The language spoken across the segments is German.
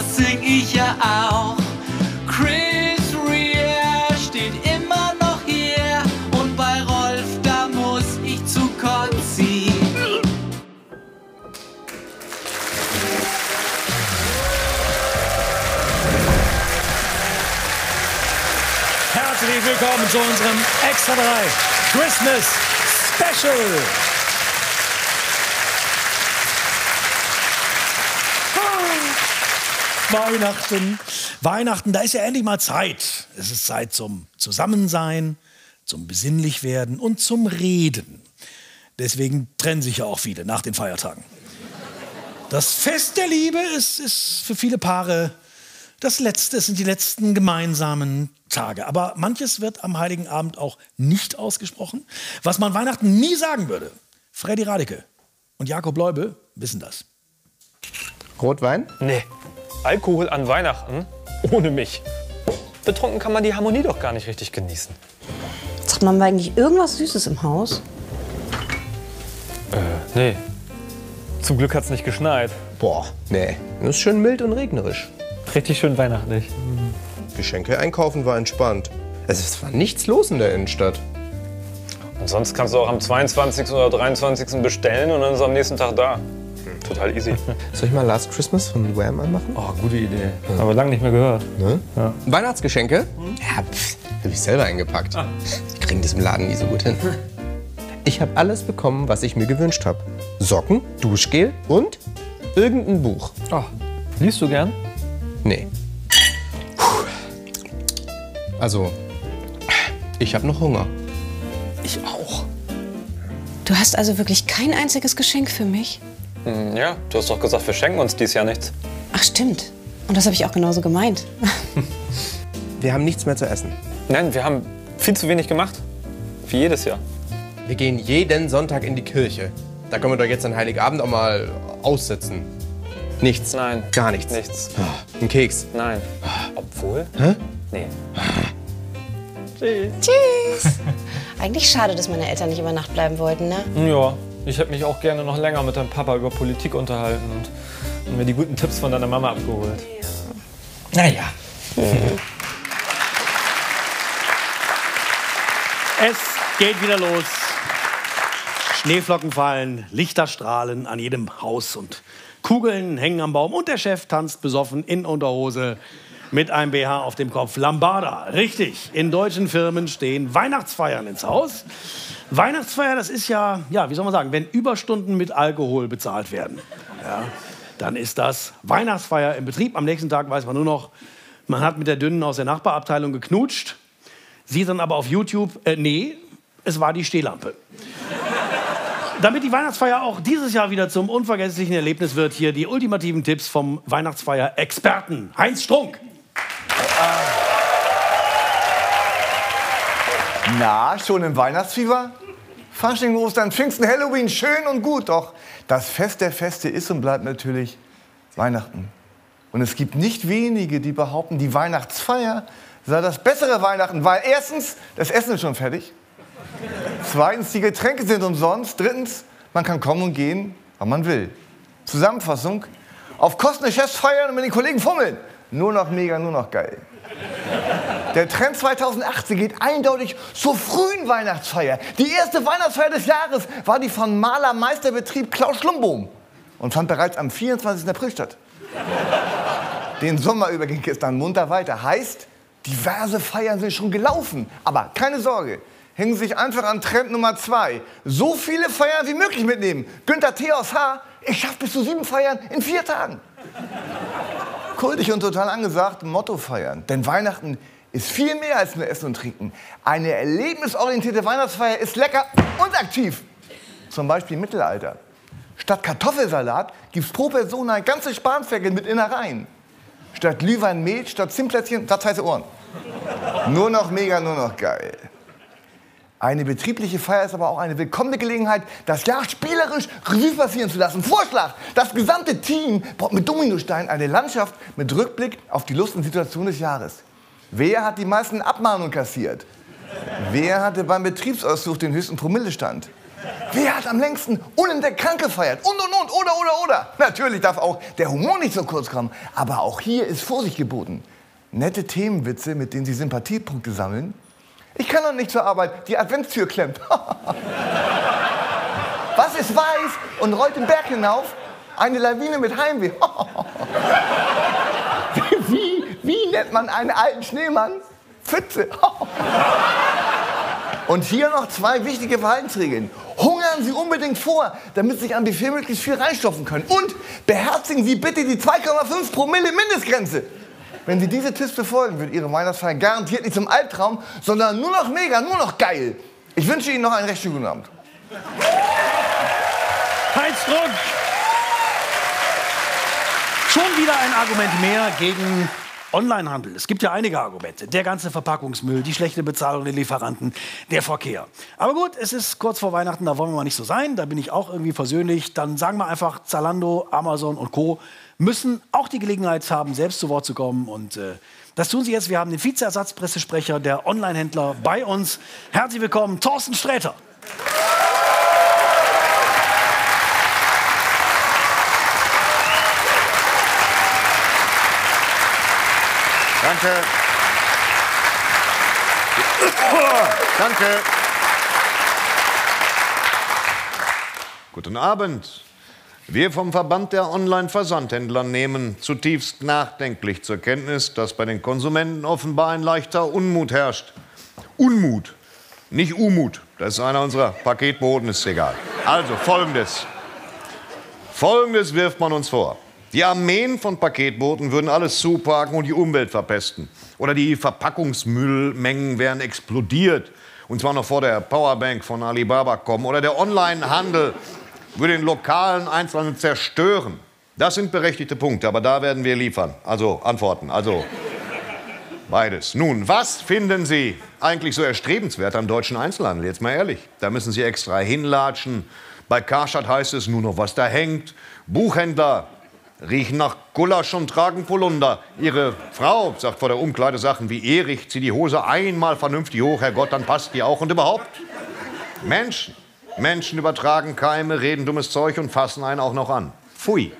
das sing ich ja auch. Chris Rea steht immer noch hier und bei Rolf, da muss ich zu Kotzi. Herzlich willkommen zu unserem Extra 3 Christmas Special. Weihnachten. Weihnachten, da ist ja endlich mal Zeit. Es ist Zeit zum Zusammensein, zum Besinnlichwerden und zum Reden. Deswegen trennen sich ja auch viele nach den Feiertagen. Das Fest der Liebe ist, ist für viele Paare das letzte, es sind die letzten gemeinsamen Tage. Aber manches wird am Heiligen Abend auch nicht ausgesprochen, was man Weihnachten nie sagen würde. Freddy Radeke und Jakob Leube wissen das. Rotwein? Nee. Alkohol an Weihnachten? Ohne mich. Betrunken kann man die Harmonie doch gar nicht richtig genießen. Sagt man eigentlich irgendwas Süßes im Haus? Äh, nee. Zum Glück hat's nicht geschneit. Boah, nee. Das ist schön mild und regnerisch. Richtig schön weihnachtlich. Geschenke einkaufen war entspannt. Es war nichts los in der Innenstadt. Und sonst kannst du auch am 22. oder 23. bestellen und dann ist er am nächsten Tag da. Total easy. Soll ich mal Last Christmas von Wham anmachen? Oh, gute Idee. Aber lange nicht mehr gehört. Ne? Weihnachtsgeschenke? Ja, pff, hab ich selber eingepackt. Die kriegen das im Laden nie so gut hin. Ich habe alles bekommen, was ich mir gewünscht habe. Socken, Duschgel und irgendein Buch. Oh, liest du gern? Nee. Puh. Also, ich habe noch Hunger. Ich auch. Du hast also wirklich kein einziges Geschenk für mich? Hm, Ja, du hast doch gesagt, wir schenken uns dies Jahr nichts. Ach stimmt. Und das habe ich auch genauso gemeint. Wir haben nichts mehr zu essen. Nein, wir haben viel zu wenig gemacht. Wie jedes Jahr. Wir gehen jeden Sonntag in die Kirche. Da können wir doch jetzt an Heiligabend auch mal aussitzen. Nichts. Nein. Gar nichts. Nichts. Ah, Ein Keks. Nein. Obwohl? Hä? Nee. Tschüss. Eigentlich schade, dass meine Eltern nicht über Nacht bleiben wollten, ne? Ja, ich hätte mich auch gerne noch länger mit deinem Papa über Politik unterhalten und, mir die guten Tipps von deiner Mama abgeholt. Naja. Es geht wieder los. Schneeflocken fallen, Lichter strahlen an jedem Haus und Kugeln hängen am Baum und der Chef tanzt besoffen in Unterhose mit einem BH auf dem Kopf. Lambada, richtig. In deutschen Firmen stehen Weihnachtsfeiern ins Haus. Weihnachtsfeier, das ist ja, ja, wie soll man sagen, wenn Überstunden mit Alkohol bezahlt werden. Ja, dann ist das Weihnachtsfeier im Betrieb. Am nächsten Tag weiß man nur noch, man hat mit der Dünnen aus der Nachbarabteilung geknutscht. Sieht dann aber auf YouTube, äh, nee, es war die Stehlampe. Damit die Weihnachtsfeier auch dieses Jahr wieder zum unvergesslichen Erlebnis wird, hier die ultimativen Tipps vom Weihnachtsfeier-Experten Heinz Strunk. Na, schon im Weihnachtsfieber? Fasching, Ostern, Pfingsten, Halloween, schön und gut, doch das Fest der Feste ist und bleibt natürlich Weihnachten. Und es gibt nicht wenige, die behaupten, die Weihnachtsfeier sei das bessere Weihnachten, weil erstens, das Essen ist schon fertig. Zweitens, die Getränke sind umsonst. Drittens, man kann kommen und gehen, wann man will. Zusammenfassung, auf Kosten des Chefs feiern und mit den Kollegen fummeln. Nur noch mega, nur noch geil. Der Trend 2018 geht eindeutig zur frühen Weihnachtsfeier. Die erste Weihnachtsfeier des Jahres war die von Malermeisterbetrieb Klaus Schlumbohm und fand bereits am 24. April statt. Den Sommer über ging es dann munter weiter. Heißt, diverse Feiern sind schon gelaufen. Aber keine Sorge, hängen Sie sich einfach an Trend Nummer zwei. So viele Feiern wie möglich mitnehmen. Günther T. aus H. Ich schaffe bis zu sieben Feiern in vier Tagen. Kultig und total angesagt, Motto feiern. Denn Weihnachten ist viel mehr als nur Essen und Trinken. Eine erlebnisorientierte Weihnachtsfeier ist lecker und aktiv. Zum Beispiel im Mittelalter. Statt Kartoffelsalat gibt's pro Person ein ganzes Spanferkel mit Innereien. Statt Glühwein Mehl, statt Zimtplätzchen, statt heiße Ohren. Nur noch mega, nur noch geil. Eine betriebliche Feier ist aber auch eine willkommene Gelegenheit, das Jahr spielerisch Revue passieren zu lassen. Vorschlag! Das gesamte Team baut mit Dominosteinen eine Landschaft mit Rückblick auf die Lust und Situation des Jahres. Wer hat die meisten Abmahnungen kassiert? Wer hatte beim Betriebsausflug den höchsten Promillestand? Wer hat am längsten unentdeckt krank gefeiert? Und, und, und, oder, oder, oder. Natürlich darf auch der Humor nicht so kurz kommen. Aber auch hier ist Vorsicht geboten. Nette Themenwitze, mit denen Sie Sympathiepunkte sammeln. Ich kann doch nicht zur Arbeit, die Adventstür klemmt. Was ist weiß und rollt den Berg hinauf? Eine Lawine mit Heimweh. wie, nennt man einen alten Schneemann? Pfütze. Und hier noch zwei wichtige Verhaltensregeln. Hungern Sie unbedingt vor, damit Sie sich am Buffet möglichst viel reinstopfen können. Und beherzigen Sie bitte die 2,5 Promille Mindestgrenze. Wenn Sie diese Tipps befolgen, wird Ihre Weihnachtsfeier garantiert nicht zum Albtraum, sondern nur noch mega, nur noch geil. Ich wünsche Ihnen noch einen recht schönen Abend. Heinz Strunk. Schon wieder ein Argument mehr gegen Onlinehandel. Es gibt ja einige Argumente. Der ganze Verpackungsmüll, die schlechte Bezahlung der Lieferanten, der Verkehr. Aber gut, es ist kurz vor Weihnachten, da wollen wir mal nicht so sein. Da bin ich auch irgendwie versöhnlich. Dann sagen wir einfach, Zalando, Amazon und Co. müssen auch die Gelegenheit haben, selbst zu Wort zu kommen. Und äh, das tun sie jetzt. Wir haben den Vizeersatzpressesprecher der Onlinehändler bei uns. Herzlich willkommen, Thorsten Sträter. Danke. Danke. Guten Abend. Wir vom Verband der Online-Versandhändler nehmen zutiefst nachdenklich zur Kenntnis, dass bei den Konsumenten offenbar ein leichter Unmut herrscht. Unmut, nicht Umut. Das ist einer unserer Paketboten, ist egal. Also folgendes. Folgendes wirft man uns vor. Die Armeen von Paketbooten würden alles zuparken und die Umwelt verpesten. Oder die Verpackungsmüllmengen wären explodiert. Und zwar noch vor der Powerbank von Alibaba kommen. Oder der Onlinehandel würde den lokalen Einzelhandel zerstören. Das sind berechtigte Punkte, aber da werden wir liefern. Also Antworten. Also beides. Nun, was finden Sie eigentlich so erstrebenswert am deutschen Einzelhandel? Jetzt mal ehrlich. Da müssen Sie extra hinlatschen. Bei Karstadt heißt es nur noch, was da hängt. Buchhändler riechen nach Gulasch und tragen Polunder. Ihre Frau sagt vor der Umkleide Sachen wie Erich, zieh die Hose einmal vernünftig hoch, Herrgott, dann passt die auch. Und überhaupt, Menschen, Menschen übertragen Keime, reden dummes Zeug und fassen einen auch noch an. Pfui.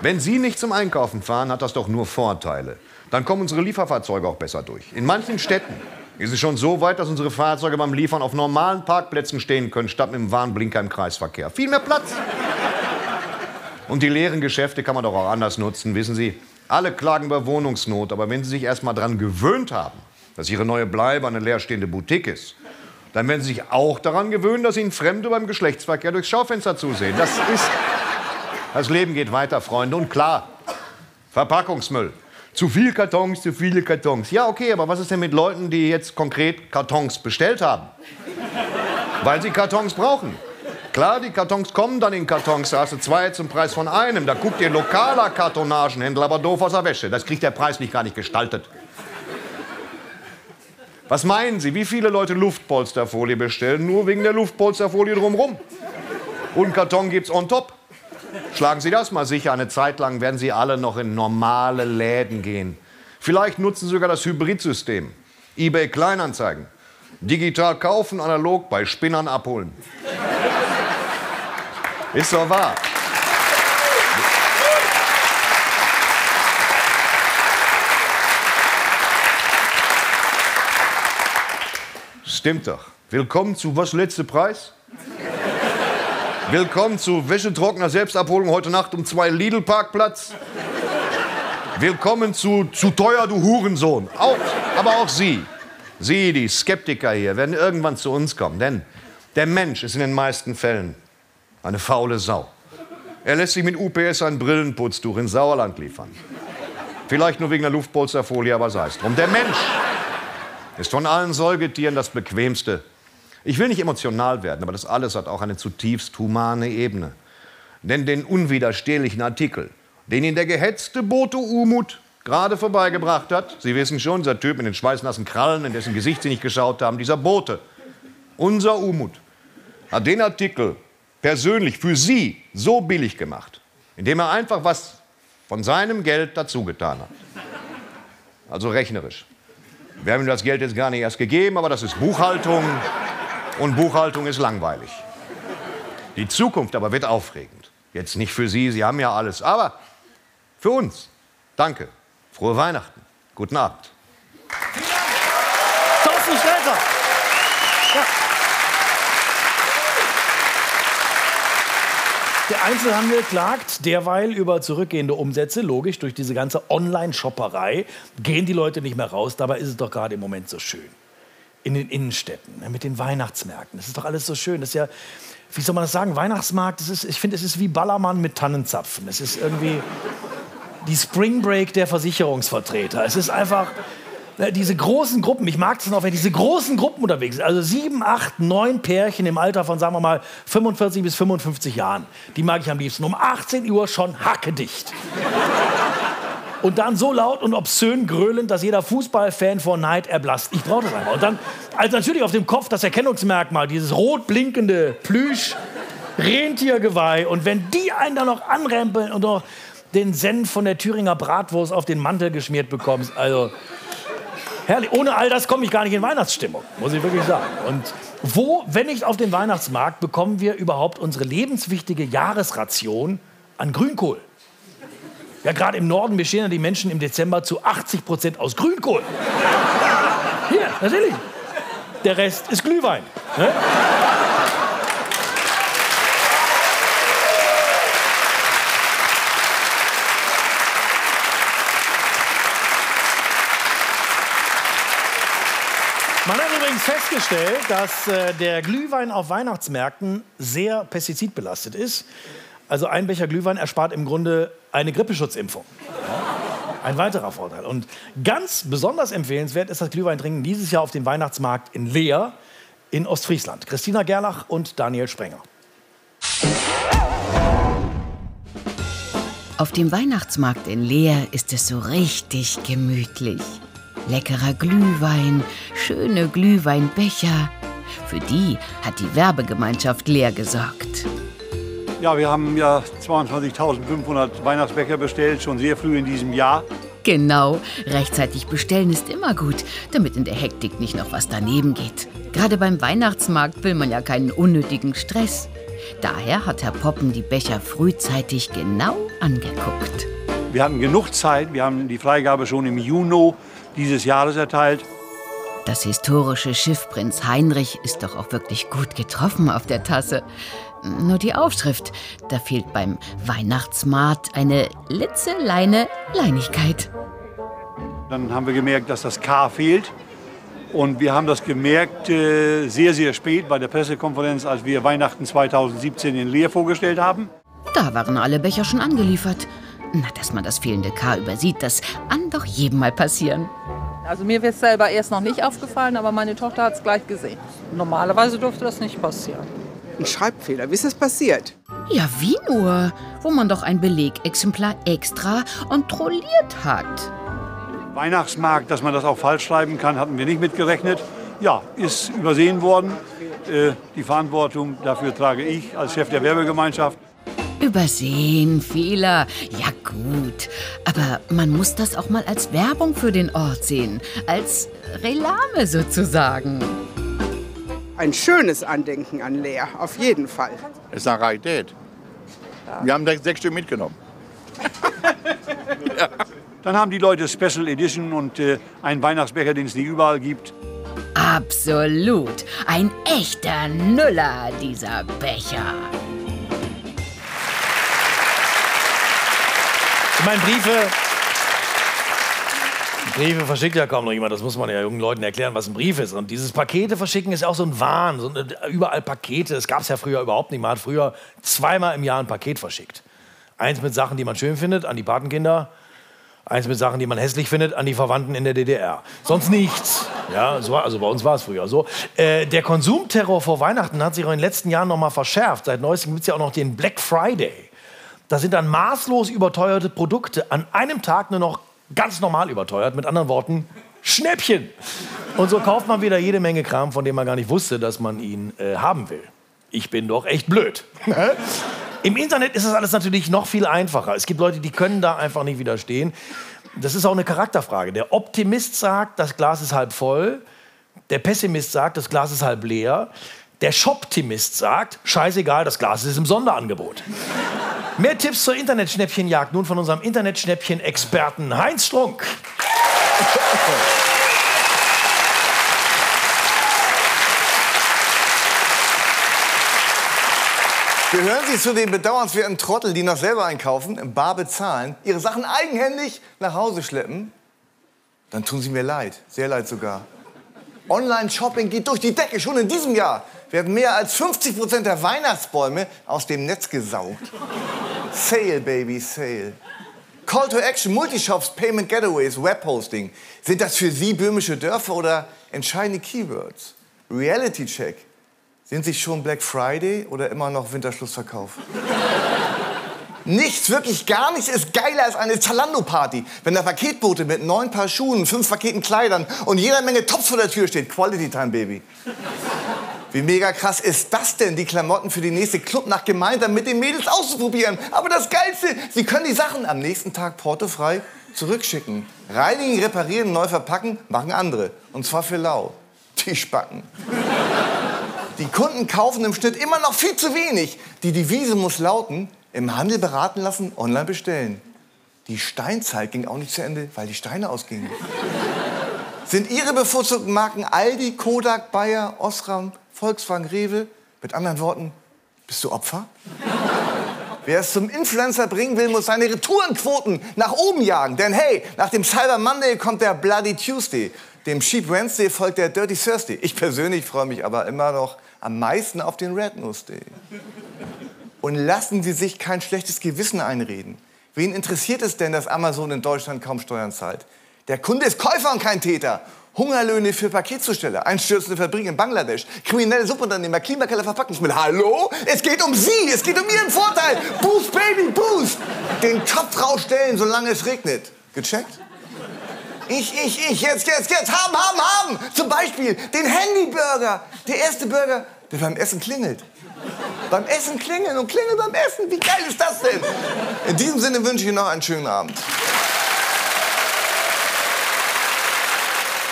Wenn Sie nicht zum Einkaufen fahren, hat das doch nur Vorteile. Dann kommen unsere Lieferfahrzeuge auch besser durch. In manchen Städten ist es schon so weit, dass unsere Fahrzeuge beim Liefern auf normalen Parkplätzen stehen können, statt mit dem Warnblinker im Kreisverkehr. Viel mehr Platz. Und die leeren Geschäfte kann man doch auch anders nutzen, wissen Sie. Alle klagen über Wohnungsnot, aber wenn Sie sich erst mal daran gewöhnt haben, dass Ihre neue Bleibe eine leerstehende Boutique ist, dann werden Sie sich auch daran gewöhnen, dass Ihnen Fremde beim Geschlechtsverkehr durchs Schaufenster zusehen. Das ist. Das Leben geht weiter, Freunde. Und klar, Verpackungsmüll. Zu viel Kartons, zu viele Kartons. Ja, okay, aber was ist denn mit Leuten, die jetzt konkret Kartons bestellt haben? Weil sie Kartons brauchen. Klar, die Kartons kommen dann in Kartons, da hast du zwei zum Preis von einem. Da guckt ihr lokaler Kartonagenhändler aber doof aus der Wäsche. Das kriegt der Preis nicht gar nicht gestaltet. Was meinen Sie, wie viele Leute Luftpolsterfolie bestellen, nur wegen der Luftpolsterfolie drumherum? Und Karton gibt's on top. Schlagen Sie das mal sicher. Eine Zeit lang werden Sie alle noch in normale Läden gehen. Vielleicht nutzen Sie sogar das Hybridsystem. eBay Kleinanzeigen. Digital kaufen, analog bei Spinnern abholen. Ist doch wahr. Stimmt doch. Willkommen zu was letzte Preis? Willkommen zu Wäschetrockner Selbstabholung heute Nacht um zwei Lidl Parkplatz. Willkommen zu zu teuer du Hurensohn. Auch, aber auch Sie, Sie, die Skeptiker hier, werden irgendwann zu uns kommen, denn der Mensch ist in den meisten Fällen eine faule Sau. Er lässt sich mit UPS ein Brillenputztuch ins Sauerland liefern. Vielleicht nur wegen der Luftpolsterfolie, aber sei es drum. Der Mensch ist von allen Säugetieren das bequemste. Ich will nicht emotional werden, aber das alles hat auch eine zutiefst humane Ebene. Denn den unwiderstehlichen Artikel, den Ihnen der gehetzte Boto Umut gerade vorbeigebracht hat, Sie wissen schon, dieser Typ mit den schweißnassen Krallen, in dessen Gesicht Sie nicht geschaut haben, dieser Bote, unser Umut, hat den Artikel persönlich für Sie so billig gemacht, indem er einfach was von seinem Geld dazugetan hat. Also rechnerisch. Wir haben ihm das Geld jetzt gar nicht erst gegeben, aber das ist Buchhaltung. Und Buchhaltung ist langweilig. Die Zukunft aber wird aufregend. Jetzt nicht für Sie, Sie haben ja alles, aber für uns. Danke. Frohe Weihnachten. Guten Abend. Thorsten Sträter. Ja. Der Einzelhandel klagt derweil über zurückgehende Umsätze. Logisch, durch diese ganze Online-Shopperei gehen die Leute nicht mehr raus. Dabei ist es doch gerade im Moment so schön. In den Innenstädten, ne, mit den Weihnachtsmärkten. Das ist doch alles so schön. Das ist ja, wie soll man das sagen? Weihnachtsmarkt, das ist, ich finde, es ist wie Ballermann mit Tannenzapfen. Es ist irgendwie die Spring Break der Versicherungsvertreter. Es ist einfach diese großen Gruppen. Ich mag es noch, wenn diese großen Gruppen unterwegs sind. Also sieben, acht, neun Pärchen im Alter von, sagen wir mal, 45 bis 55 Jahren. Die mag ich am liebsten. Um 18 Uhr schon hackedicht. Und dann so laut und obszön gröhlend, dass jeder Fußballfan vor Neid erblasst. Ich brauche das einfach. Und dann, also natürlich auf dem Kopf das Erkennungsmerkmal, dieses rot blinkende Plüsch, Rentiergeweih. Und wenn die einen dann noch anrempeln und noch den Senf von der Thüringer Bratwurst auf den Mantel geschmiert bekommst, also herrlich. Ohne all das komme ich gar nicht in Weihnachtsstimmung, muss ich wirklich sagen. Und wo, wenn nicht auf dem Weihnachtsmarkt, bekommen wir überhaupt unsere lebenswichtige Jahresration an Grünkohl? Ja, gerade im Norden bestehen ja die Menschen im Dezember zu 80 Prozent aus Grünkohl. Hier, natürlich. Der Rest ist Glühwein. Ne? Man hat übrigens festgestellt, dass äh, der Glühwein auf Weihnachtsmärkten sehr pestizidbelastet ist. Also ein Becher Glühwein erspart im Grunde eine Grippeschutzimpfung. Ein weiterer Vorteil. Und ganz besonders empfehlenswert ist das Glühweintrinken dieses Jahr auf dem Weihnachtsmarkt in Leer in Ostfriesland. Christina Gerlach und Daniel Sprenger. Auf dem Weihnachtsmarkt in Leer ist es so richtig gemütlich. Leckerer Glühwein, schöne Glühweinbecher. Für die hat die Werbegemeinschaft Leer gesorgt. Ja, wir haben ja 22.500 Weihnachtsbecher bestellt, schon sehr früh in diesem Jahr. Genau, rechtzeitig bestellen ist immer gut, damit in der Hektik nicht noch was daneben geht. Gerade beim Weihnachtsmarkt will man ja keinen unnötigen Stress. Daher hat Herr Poppen die Becher frühzeitig genau angeguckt. Wir hatten genug Zeit, wir haben die Freigabe schon im Juni dieses Jahres erteilt. Das historische Schiff Prinz Heinrich ist doch auch wirklich gut getroffen auf der Tasse. Nur die Aufschrift, da fehlt beim Weihnachtsmarkt eine litzeleine Leinigkeit. Dann haben wir gemerkt, dass das K fehlt. Und wir haben das gemerkt äh, sehr, sehr spät bei der Pressekonferenz, als wir Weihnachten 2017 in Leer vorgestellt haben. Da waren alle Becher schon angeliefert. Na, dass man das fehlende K übersieht, das kann doch jedem mal passieren. Also mir wäre es selber erst noch nicht aufgefallen, aber meine Tochter hat es gleich gesehen. Normalerweise dürfte das nicht passieren. Ein Schreibfehler, wie ist das passiert? Ja, wie nur? Wo man doch ein Belegexemplar extra kontrolliert hat. Weihnachtsmarkt, dass man das auch falsch schreiben kann, hatten wir nicht mitgerechnet. Ja, ist übersehen worden. Äh, die Verantwortung dafür trage ich als Chef der Werbegemeinschaft. Übersehen, Fehler. Ja gut. Aber man muss das auch mal als Werbung für den Ort sehen. Als Relame sozusagen. Ein schönes Andenken an Lea, auf jeden Fall. Das ist eine Rarität. Wir haben sechs Stück mitgenommen. ja. Dann haben die Leute Special Edition und äh, einen Weihnachtsbecher, den es nicht überall gibt. Absolut. Ein echter Nüller, dieser Becher. Meine, Briefe. Briefe verschickt ja kaum noch jemand. Das muss man ja jungen Leuten erklären, was ein Brief ist. Und dieses Pakete verschicken ist auch so ein Wahn. So eine, überall Pakete. Das gab es ja früher überhaupt nicht. Man hat früher zweimal im Jahr ein Paket verschickt. Eins mit Sachen, die man schön findet, an die Patenkinder. Eins mit Sachen, die man hässlich findet, an die Verwandten in der DDR. Sonst nichts. Ja, so, also bei uns war es früher so. Äh, der Konsumterror vor Weihnachten hat sich auch in den letzten Jahren noch mal verschärft. Seit neuestem gibt es ja auch noch den Black Friday. Da sind dann maßlos überteuerte Produkte an einem Tag nur noch ganz normal überteuert. Mit anderen Worten, Schnäppchen. Und so kauft man wieder jede Menge Kram, von dem man gar nicht wusste, dass man ihn äh, haben will. Ich bin doch echt blöd. Im Internet ist das alles natürlich noch viel einfacher. Es gibt Leute, die können da einfach nicht widerstehen. Das ist auch eine Charakterfrage. Der Optimist sagt, das Glas ist halb voll. Der Pessimist sagt, das Glas ist halb leer. Der Shoptimist sagt, scheißegal, das Glas ist im Sonderangebot. Mehr Tipps zur Internetschnäppchenjagd nun von unserem Internetschnäppchen-Experten Heinz Strunk. Gehören Sie zu den bedauernswerten Trottel, die noch selber einkaufen, im Bar bezahlen, ihre Sachen eigenhändig nach Hause schleppen? Dann tun Sie mir leid, sehr leid sogar. Online-Shopping geht durch die Decke. Schon in diesem Jahr werden mehr als 50 Prozent der Weihnachtsbäume aus dem Netz gesaugt. Sale, Baby, Sale. Call to Action, Multishops, Payment Getaways, Webhosting. Sind das für Sie böhmische Dörfer oder entscheidende Keywords? Reality Check. Sind Sie schon Black Friday oder immer noch Winterschlussverkauf? Nichts, wirklich gar nichts ist geiler als eine Zalando-Party. Wenn der Paketbote mit neun Paar Schuhen, fünf Paketen Kleidern und jeder Menge Tops vor der Tür steht. Quality Time, Baby. Wie mega krass ist das denn, die Klamotten für die nächste Clubnacht gemeinsam mit den Mädels auszuprobieren? Aber das Geilste, Sie können die Sachen am nächsten Tag portofrei zurückschicken. Reinigen, reparieren, neu verpacken, machen andere. Und zwar für lau. Die Spacken. Die Kunden kaufen im Schnitt immer noch viel zu wenig. Die Devise muss lauten, im Handel beraten lassen, online bestellen. Die Steinzeit ging auch nicht zu Ende, weil die Steine ausgingen. Sind Ihre bevorzugten Marken Aldi, Kodak, Bayer, Osram, Volkswagen, Rewe? Mit anderen Worten, bist du Opfer? Wer es zum Influencer bringen will, muss seine Retourenquoten nach oben jagen. Denn hey, nach dem Cyber Monday kommt der Bloody Tuesday. Dem Sheep Wednesday folgt der Dirty Thursday. Ich persönlich freue mich aber immer noch am meisten auf den Red Nose Day. Und lassen Sie sich kein schlechtes Gewissen einreden. Wen interessiert es denn, dass Amazon in Deutschland kaum Steuern zahlt? Der Kunde ist Käufer und kein Täter. Hungerlöhne für Paketzusteller, einstürzende Fabrik in Bangladesch, kriminelle Subunternehmer, Klimakeller Verpackungsmittel. Hallo? Es geht um Sie, es geht um Ihren Vorteil. Boost, Baby, boost. Den Topf rausstellen, solange es regnet. Gecheckt? Ich, ich, ich, jetzt, jetzt, jetzt, haben, haben, haben. Zum Beispiel den Handyburger. Der erste Burger, der beim Essen klingelt. Beim Essen klingeln und klingeln beim Essen. Wie geil ist das denn? In diesem Sinne wünsche ich Ihnen noch einen schönen Abend.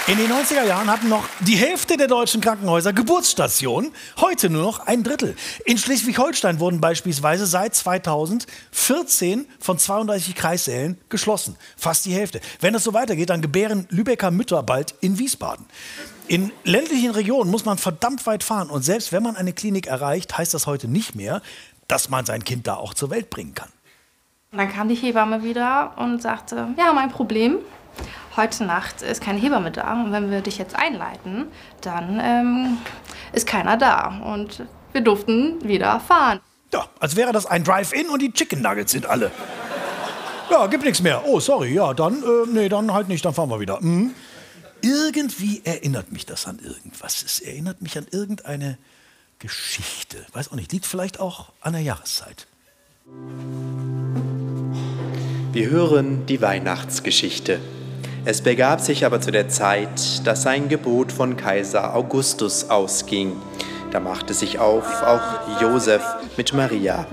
In den 90er Jahren hatten noch die Hälfte der deutschen Krankenhäuser Geburtsstationen, heute nur noch ein Drittel. In Schleswig-Holstein wurden beispielsweise seit 2014 von 32 Kreissälen geschlossen. Fast die Hälfte. Wenn es so weitergeht, dann gebären Lübecker Mütter bald in Wiesbaden. In ländlichen Regionen muss man verdammt weit fahren und selbst wenn man eine Klinik erreicht, heißt das heute nicht mehr, dass man sein Kind da auch zur Welt bringen kann. Dann kam die Hebamme wieder und sagte, ja, mein Problem, heute Nacht ist keine Hebamme da und wenn wir dich jetzt einleiten, dann ähm, ist keiner da. Und wir durften wieder fahren. Ja, als wäre das ein Drive-In und die Chicken Nuggets sind alle. Ja, gibt nichts mehr. Oh, sorry, ja, dann, äh, nee, dann halt nicht, dann fahren wir wieder. Mhm. Irgendwie erinnert mich das an irgendwas. Es erinnert mich an irgendeine Geschichte. Weiß auch nicht, liegt vielleicht auch an der Jahreszeit. Wir hören die Weihnachtsgeschichte. Es begab sich aber zu der Zeit, dass sein Gebot von Kaiser Augustus ausging. Da machte sich auf auch Josef mit Maria.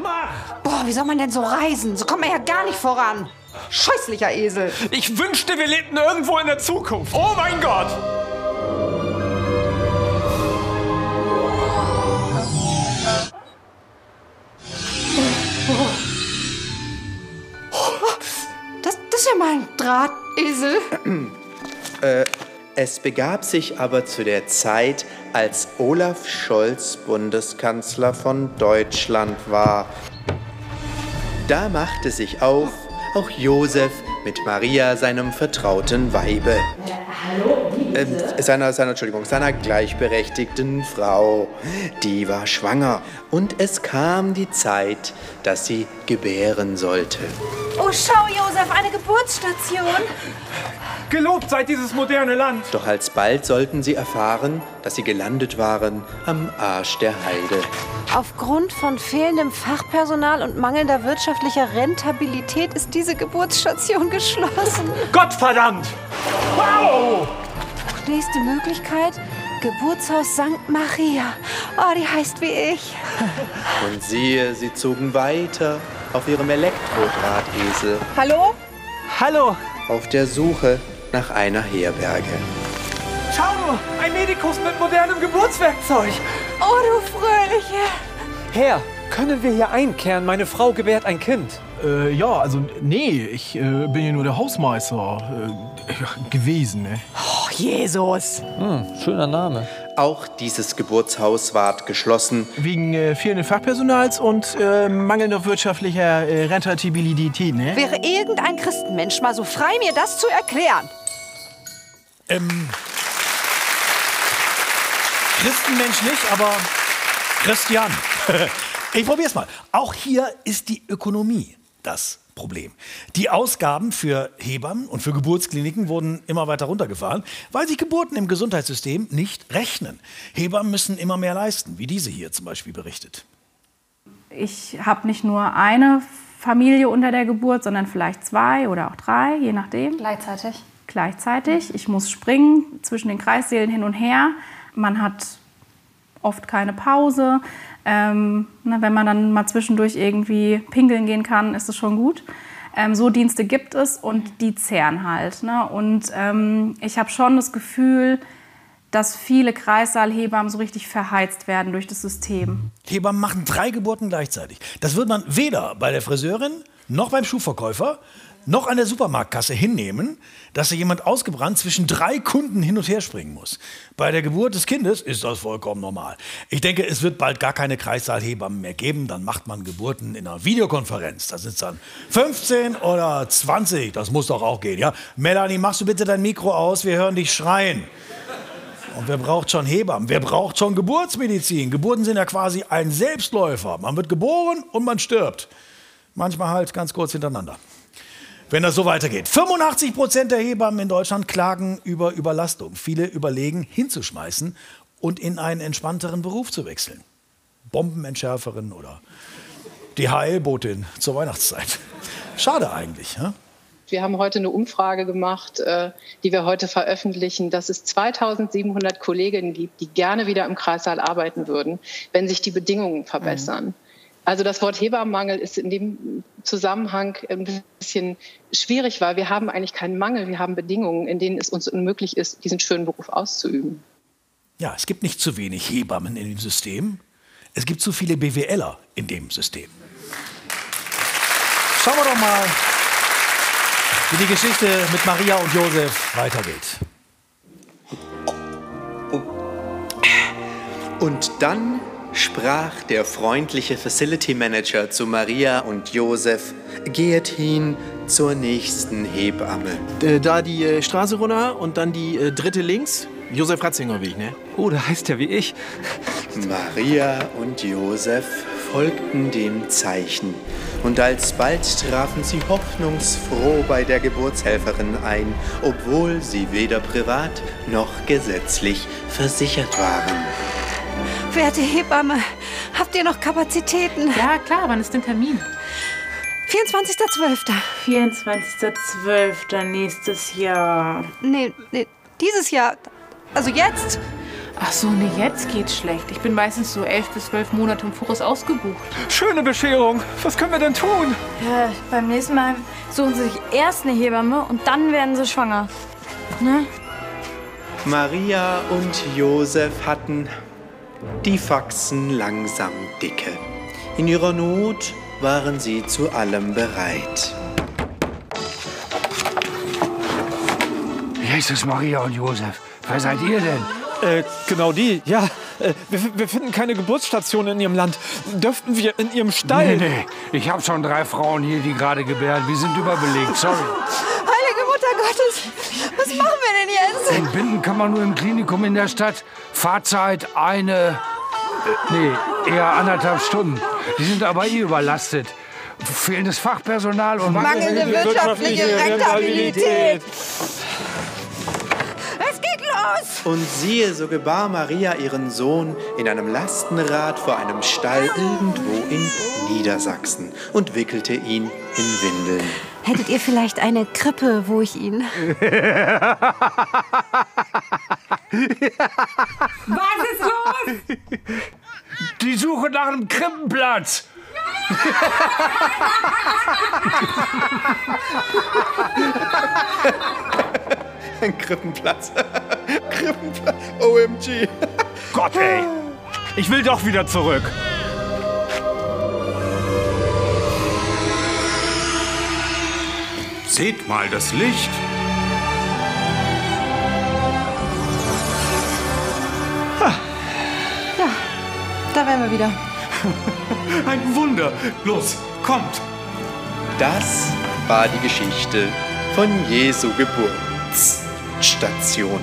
Boah, wie soll man denn so reisen? So kommt man ja gar nicht voran. Scheußlicher Esel. Ich wünschte, wir lebten irgendwo in der Zukunft. Oh mein Gott! Das, das ist ja mal ein Drahtesel. Äh, es begab sich aber zu der Zeit, als Olaf Scholz Bundeskanzler von Deutschland war. Da machte sich auf auch Josef mit Maria, seinem vertrauten Weibe. Äh, seiner, seiner, Entschuldigung, seiner gleichberechtigten Frau. Die war schwanger und es kam die Zeit, dass sie gebären sollte. Oh, schau, Josef, eine Geburtsstation. Gelobt sei dieses moderne Land. Doch alsbald sollten sie erfahren, dass sie gelandet waren am Arsch der Heide. Aufgrund von fehlendem Fachpersonal und mangelnder wirtschaftlicher Rentabilität ist diese Geburtsstation geschlossen. Gottverdammt! Wow! Nächste Möglichkeit, Geburtshaus St. Maria. Oh, die heißt wie ich. Und siehe, sie zogen weiter auf ihrem Elektrodrahtesel Hallo? Hallo! auf der Suche nach einer Herberge. Schau nur, ein Medikus mit modernem Geburtswerkzeug. Oh, du Fröhliche. Herr, können wir hier einkehren? Meine Frau gebärt ein Kind. Äh, ja, also nee, ich äh, bin ja nur der Hausmeister äh, gewesen. Ne? Oh, Jesus. Hm, schöner Name. Auch dieses Geburtshaus ward geschlossen. Wegen äh, fehlenden Fachpersonals und äh, mangelnder wirtschaftlicher äh, Rentabilität, ne? Wäre irgendein Christenmensch mal so frei, mir das zu erklären? Ähm, Christenmensch nicht, aber Christian. Ich probier's mal. Auch hier ist die Ökonomie das Problem. Die Ausgaben für Hebammen und für Geburtskliniken wurden immer weiter runtergefahren, weil sich Geburten im Gesundheitssystem nicht rechnen. Hebammen müssen immer mehr leisten, wie diese hier zum Beispiel berichtet. Ich habe nicht nur eine Familie unter der Geburt, sondern vielleicht zwei oder auch drei, je nachdem. Gleichzeitig. Gleichzeitig. Ich muss springen zwischen den Kreissälen hin und her. Man hat oft keine Pause. Ähm, ne, wenn man dann mal zwischendurch irgendwie pinkeln gehen kann, ist das schon gut. Ähm, so Dienste gibt es und die zehren halt. Ne? Und ähm, ich habe schon das Gefühl, dass viele Kreissaalhebammen so richtig verheizt werden durch das System. Hebammen machen drei Geburten gleichzeitig. Das wird man weder bei der Friseurin noch beim Schuhverkäufer noch an der Supermarktkasse hinnehmen, dass da jemand ausgebrannt zwischen drei Kunden hin und her springen muss. Bei der Geburt des Kindes ist das vollkommen normal. Ich denke, es wird bald gar keine Kreissaalhebammen mehr geben. Dann macht man Geburten in einer Videokonferenz. Da sind dann 15 oder 20. Das muss doch auch gehen. Ja? Melanie, machst du bitte dein Mikro aus? Wir hören dich schreien. Und wer braucht schon Hebammen? Wer braucht schon Geburtsmedizin? Geburten sind ja quasi ein Selbstläufer. Man wird geboren und man stirbt. Manchmal halt ganz kurz hintereinander wenn das so weitergeht. 85 Prozent der Hebammen in Deutschland klagen über Überlastung. Viele überlegen, hinzuschmeißen und in einen entspannteren Beruf zu wechseln. Bombenentschärferin oder die HL-Botin zur Weihnachtszeit. Schade eigentlich. Ja? Wir haben heute eine Umfrage gemacht, äh, die wir heute veröffentlichen, dass es 2700 Kolleginnen gibt, die gerne wieder im Kreissaal arbeiten würden, wenn sich die Bedingungen verbessern. Mhm. Also das Wort Hebammenmangel ist in dem Zusammenhang ein bisschen schwierig, weil wir haben eigentlich keinen Mangel, wir haben Bedingungen, in denen es uns unmöglich ist, diesen schönen Beruf auszuüben. Ja, es gibt nicht zu wenig Hebammen in dem System, es gibt zu viele BWLer in dem System. Schauen wir doch mal, wie die Geschichte mit Maria und Josef weitergeht. Und dann sprach der freundliche Facility Manager zu Maria und Josef, geht hin zur nächsten Hebamme. Äh, da die äh, Straße runter und dann die äh, dritte links. Josef Ratzinger Weg, ne? Oh, da heißt ja wie ich. Maria und Josef folgten dem Zeichen. Und alsbald trafen sie hoffnungsfroh bei der Geburtshelferin ein, obwohl sie weder privat noch gesetzlich versichert waren. Werte Hebamme, habt ihr noch Kapazitäten? Ja, klar, wann ist denn Termin? 24.12. 24.12. nächstes Jahr. Nee, nee, dieses Jahr. Also jetzt. Ach so, nee, jetzt geht's schlecht. Ich bin meistens so elf bis zwölf Monate im Voraus ausgebucht. Schöne Bescherung. Was können wir denn tun? Ja, beim nächsten Mal suchen sie sich erst eine Hebamme und dann werden sie schwanger. Ne? Maria und Josef hatten die Faxen langsam dicke. In ihrer Not waren sie zu allem bereit. Jesus, Maria und Josef, wer seid ihr denn? Äh, genau die, ja. Äh, wir, wir, finden keine Geburtsstation in ihrem Land. Dürften wir in ihrem Stall? Nee, nee. Ich habe schon drei Frauen hier, die gerade gebären. Wir sind überbelegt, sorry. Was machen wir denn jetzt? Entbinden kann man nur im Klinikum in der Stadt. Fahrzeit eine, äh, nee, eher anderthalb Stunden. Die sind aber eh überlastet. Fehlendes Fachpersonal und mangelnde wirtschaftliche Rentabilität. Es geht los! Und siehe, so gebar Maria ihren Sohn in einem Lastenrad vor einem Stall irgendwo in Niedersachsen und wickelte ihn in Windeln. Hättet ihr vielleicht eine Krippe, wo ich ihn. Was ist los? Die Suche nach einem Krippenplatz. Ein Krippenplatz. Krippenplatz. OMG. Gott, ey. Ich will doch wieder zurück. Seht mal das Licht. Ja, da wären wir wieder. Ein Wunder. Los, kommt. Das war die Geschichte von Jesu Geburtsstation.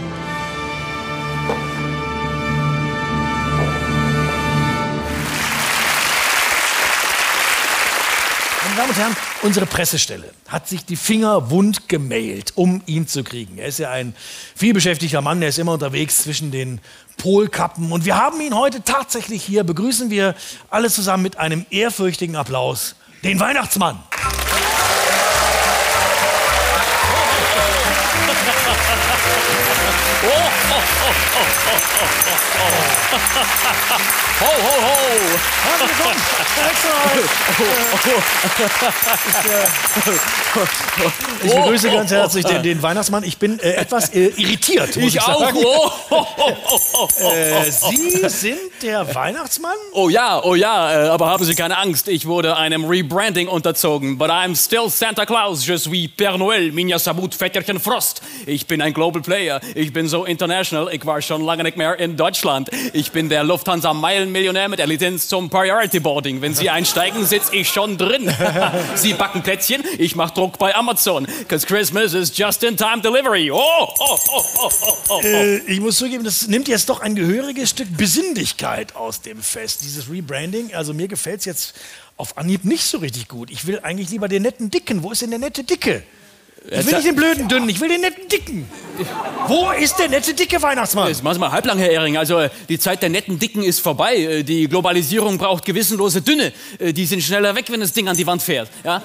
Damen und Herren, unsere Pressestelle hat sich die Finger wund gemailt, um ihn zu kriegen. Er ist ja ein vielbeschäftigter Mann, der ist immer unterwegs zwischen den Polkappen. Und wir haben ihn heute tatsächlich hier. Begrüßen wir alle zusammen mit einem ehrfürchtigen Applaus den Weihnachtsmann. Ho, ho, ho! Herzlich willkommen! Ich begrüße ganz herzlich den, den Weihnachtsmann. Ich bin äh, etwas äh, irritiert. Muss ich, Ich auch. Sagen. Oh. Äh, Sie sind der Weihnachtsmann? Oh ja, oh ja, äh, aber haben Sie keine Angst, ich wurde einem Rebranding unterzogen. But I'm still Santa Claus, je suis Père Noël, Minja Sabut, Vetterchen Frost. Ich bin ein Global Player, ich bin so international, ich war schon lange nicht mehr in Deutschland. Ich bin der Lufthansa-Meilenmillionär mit der Lizenz zum Priority Boarding. Wenn Sie einsteigen, sitze ich schon drin. Sie backen Plätzchen, ich mach Druck bei Amazon. Cause Christmas is just in time delivery. Oh, oh, oh, oh, oh, oh. Äh, ich muss zugeben, das nimmt jetzt doch ein gehöriges Stück Besinnlichkeit aus dem Fest, dieses Rebranding. Also mir gefällt es jetzt auf Anhieb nicht so richtig gut. Ich will eigentlich lieber den netten Dicken. Wo ist denn der nette Dicke? Ich will nicht den blöden Dünnen, ich will den netten Dicken. Wo ist der nette dicke Weihnachtsmann? Jetzt machen Sie mal halblang, Herr Ehring. Also äh, die Zeit der netten Dicken ist vorbei. Äh, Die Globalisierung braucht gewissenlose Dünne. Äh, Die sind schneller weg, wenn das Ding an die Wand fährt. Ja?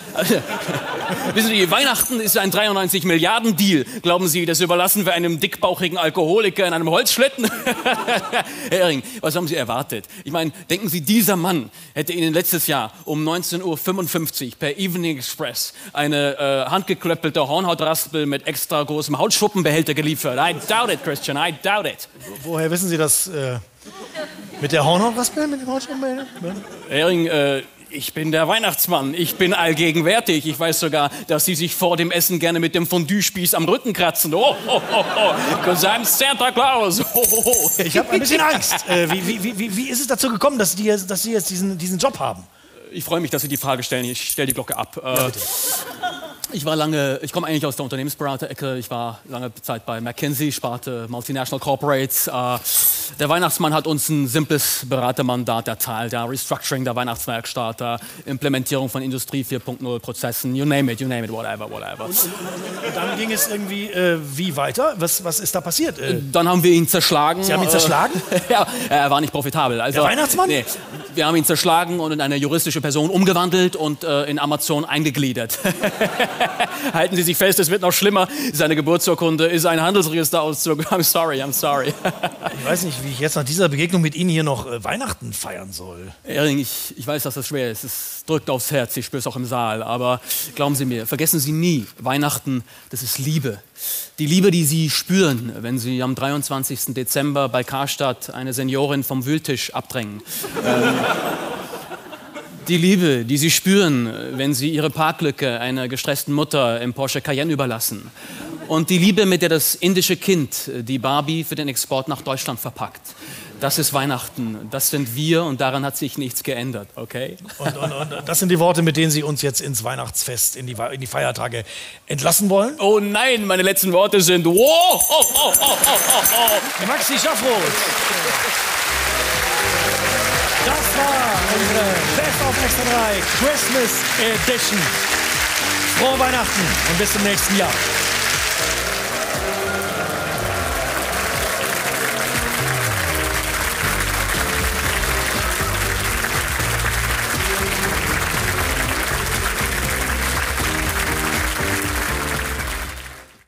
Wissen Sie, Weihnachten ist ein 93 Milliarden Deal. Glauben Sie, das überlassen wir einem dickbauchigen Alkoholiker in einem Holzschlitten? Herr Ehring, was haben Sie erwartet? Ich meine, denken Sie, dieser Mann hätte Ihnen letztes Jahr um 19.55 Uhr per Evening Express eine äh, handgeklöppelte Hornhautraspel mit extra großem Hautschuppenbehälter geliefert. I doubt it, Christian, I doubt it. Woher wissen Sie das äh, mit der Hornhautraspel? Mit dem Hornhautraspel? Ehring, äh, ich bin der Weihnachtsmann. Ich bin allgegenwärtig. Ich weiß sogar, dass Sie sich vor dem Essen gerne mit dem Fondue-Spieß am Rücken kratzen. Oh, oh, oh, oh. Cause I'm Santa Claus. Oh, oh, oh. Ich habe ein bisschen Angst. Äh, wie, wie, wie, wie- ist es dazu gekommen, dass, die, dass Sie jetzt diesen, diesen Job haben? Ich freue mich, dass Sie die Frage stellen. Ich stelle die Glocke ab. Äh, ich war lange, ich komme eigentlich aus der Unternehmensberater-Ecke. Ich war lange Zeit bei McKinsey, Sparte Multinational Corporates. Äh, der Weihnachtsmann hat uns ein simples Beratermandat erteilt. Ja, Restructuring der Weihnachtswerkstatt, äh, Implementierung von Industrie 4.0 Prozessen, you name it, you name it, whatever, whatever. Und dann ging es irgendwie äh, wie weiter? Was, was ist da passiert? Äh, Dann haben wir ihn zerschlagen. Sie haben ihn zerschlagen? Ja, er war nicht profitabel. Also, Der Weihnachtsmann? Nee, wir haben ihn zerschlagen und in eine juristische Person umgewandelt und äh, in Amazon eingegliedert. Halten Sie sich fest, es wird noch schlimmer. Seine Geburtsurkunde ist ein Handelsregisterauszug. I'm sorry, I'm sorry. ich weiß nicht, wie ich jetzt nach dieser Begegnung mit Ihnen hier noch äh, Weihnachten feiern soll. Ehring, ich, ich weiß, dass das schwer ist. Es drückt aufs Herz, ich spüre es auch im Saal. Aber glauben Sie mir, vergessen Sie nie, Weihnachten, das ist Liebe. Die Liebe, die Sie spüren, wenn Sie am 23. Dezember bei Karstadt eine Seniorin vom Wühltisch abdrängen. ähm, die Liebe, die Sie spüren, wenn Sie Ihre Parklücke einer gestressten Mutter im Porsche Cayenne überlassen. Und die Liebe, mit der das indische Kind die Barbie für den Export nach Deutschland verpackt. Das ist Weihnachten. Das sind wir und daran hat sich nichts geändert, okay? Und, und, und das sind die Worte, mit denen Sie uns jetzt ins Weihnachtsfest, in die, in die Feiertage entlassen wollen? Oh nein, meine letzten Worte sind wow! Oh, oh, oh, oh, oh, oh. Maxi Schaffroth. Unsere Best of Extra 3 Christmas Edition. Frohe Weihnachten und bis zum nächsten Jahr.